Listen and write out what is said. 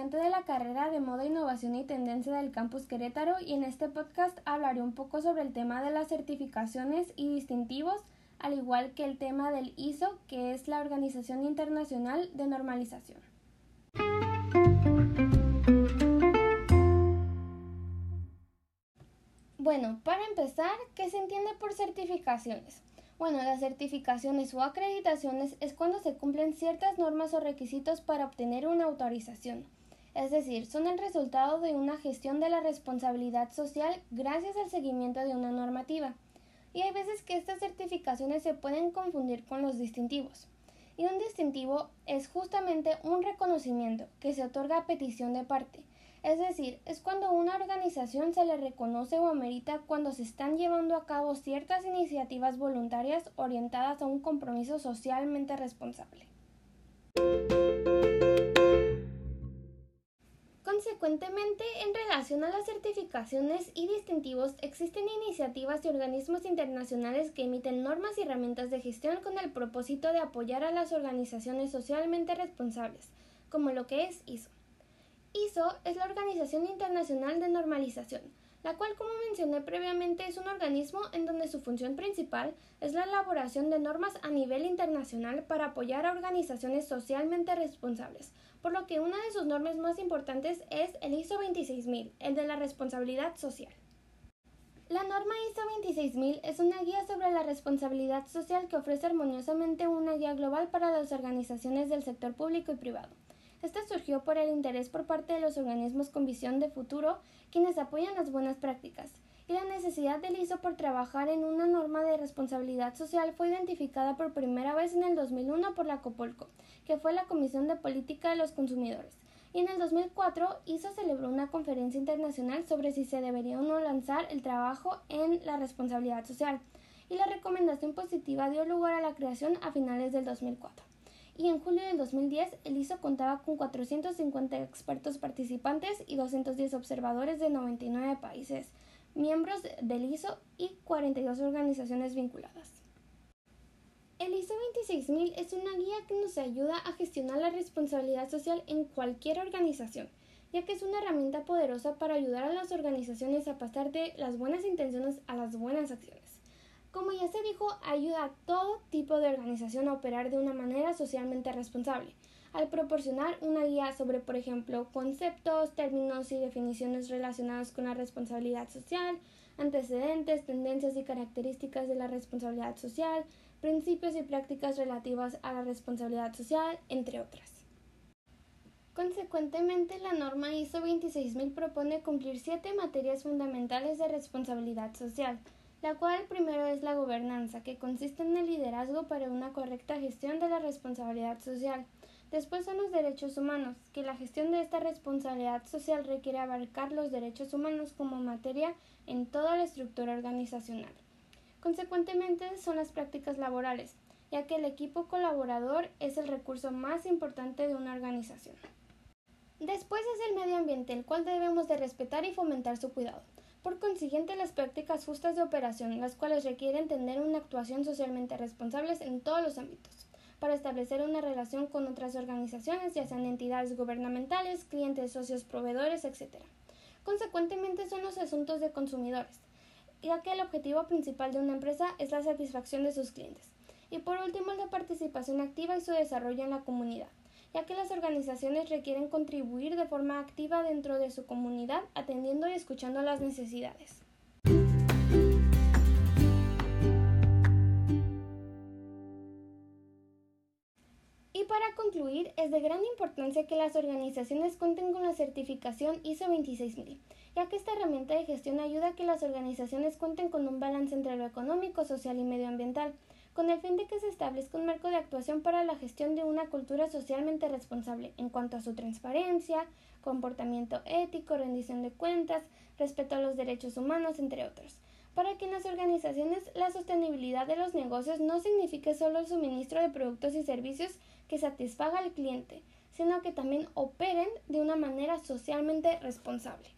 estudiante de la carrera de Moda, Innovación y Tendencia del Campus Querétaro y en este podcast hablaré un poco sobre el tema de las certificaciones y distintivos, al igual que el tema del ISO, que es la Organización Internacional de Normalización. Bueno, para empezar, ¿qué se entiende por certificaciones? Bueno, las certificaciones o acreditaciones es cuando se cumplen ciertas normas o requisitos para obtener una autorización. Es decir, son el resultado de una gestión de la responsabilidad social gracias al seguimiento de una normativa. Y hay veces que estas certificaciones se pueden confundir con los distintivos. Y un distintivo es justamente un reconocimiento que se otorga a petición de parte, es decir, es cuando una organización se le reconoce o amerita cuando se están llevando a cabo ciertas iniciativas voluntarias orientadas a un compromiso socialmente responsable. Consecuentemente, en relación a las certificaciones y distintivos, existen iniciativas y organismos internacionales que emiten normas y herramientas de gestión con el propósito de apoyar a las organizaciones socialmente responsables, como lo que es ISO. ISO es la Organización Internacional de Normalización, la cual, como mencioné previamente, es un organismo en donde su función principal es la elaboración de normas a nivel internacional para apoyar a organizaciones socialmente responsables, por lo que una de sus normas más importantes es el ISO 26000, el de la responsabilidad social. La norma ISO 26000 es una guía sobre la responsabilidad social que ofrece armoniosamente una guía global para las organizaciones del sector público y privado. Esta surgió por el interés por parte de los organismos con visión de futuro, quienes apoyan las buenas prácticas, y la necesidad del ISO por trabajar en una norma de responsabilidad social fue identificada por primera vez en el 2001 por la COPOLCO, que fue la Comisión de Política de los Consumidores. Y en el 2004 ISO celebró una conferencia internacional sobre si se debería o no lanzar el trabajo en la responsabilidad social, y la recomendación positiva dio lugar a la creación a finales del 2004 y en julio del 2010 el ISO contaba con 450 expertos participantes y 210 observadores de 99 países, miembros del ISO y 42 organizaciones vinculadas. El ISO 26000 es una guía que nos ayuda a gestionar la responsabilidad social en cualquier organización, ya que es una herramienta poderosa para ayudar a las organizaciones a pasar de las buenas intenciones a las buenas acciones. Como ya se dijo, ayuda a todo tipo de organización a operar de una manera socialmente responsable, al proporcionar una guía sobre, por ejemplo, conceptos, términos y definiciones relacionados con la responsabilidad social, antecedentes, tendencias y características de la responsabilidad social, principios y prácticas relativas a la responsabilidad social, entre otras. Consecuentemente, la norma ISO 26000 propone cumplir siete materias fundamentales de responsabilidad social, la cual primero es la gobernanza, que consiste en el liderazgo para una correcta gestión de la responsabilidad social. Después son los derechos humanos, que la gestión de esta responsabilidad social requiere abarcar los derechos humanos como materia en toda la estructura organizacional. Consecuentemente son las prácticas laborales, ya que el equipo colaborador es el recurso más importante de una organización. Después es el medio ambiente, el cual debemos de respetar y fomentar su cuidado. Consiguiente, las prácticas justas de operación, las cuales requieren tener una actuación socialmente responsable en todos los ámbitos, para establecer una relación con otras organizaciones, ya sean entidades gubernamentales, clientes, socios, proveedores, etc. Consecuentemente, son los asuntos de consumidores, ya que el objetivo principal de una empresa es la satisfacción de sus clientes. Y por último, la participación activa y su desarrollo en la comunidad ya que las organizaciones requieren contribuir de forma activa dentro de su comunidad, atendiendo y escuchando las necesidades. Y para concluir, es de gran importancia que las organizaciones cuenten con la certificación ISO 26000, ya que esta herramienta de gestión ayuda a que las organizaciones cuenten con un balance entre lo económico, social y medioambiental, con el fin de que se establezca un marco de actuación para la gestión de una cultura socialmente responsable en cuanto a su transparencia, comportamiento ético, rendición de cuentas, respeto a los derechos humanos, entre otros. Para que en las organizaciones la sostenibilidad de los negocios no signifique solo el suministro de productos y servicios que satisfaga al cliente, sino que también operen de una manera socialmente responsable.